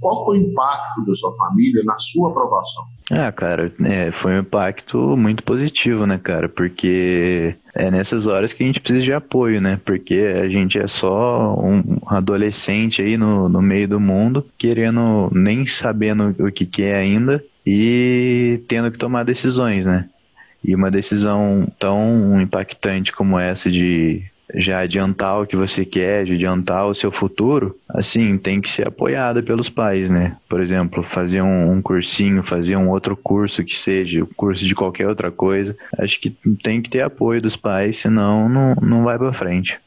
Qual foi o impacto da sua família na sua aprovação? Ah, cara, é, foi um impacto muito positivo, né, cara? Porque é nessas horas que a gente precisa de apoio, né? Porque a gente é só um adolescente aí no, no meio do mundo, querendo, nem sabendo o que, que é ainda e tendo que tomar decisões, né? E uma decisão tão impactante como essa de já adiantar o que você quer, de adiantar o seu futuro, assim, tem que ser apoiada pelos pais, né? Por exemplo, fazer um, um cursinho, fazer um outro curso que seja, curso de qualquer outra coisa. Acho que tem que ter apoio dos pais, senão não, não vai para frente.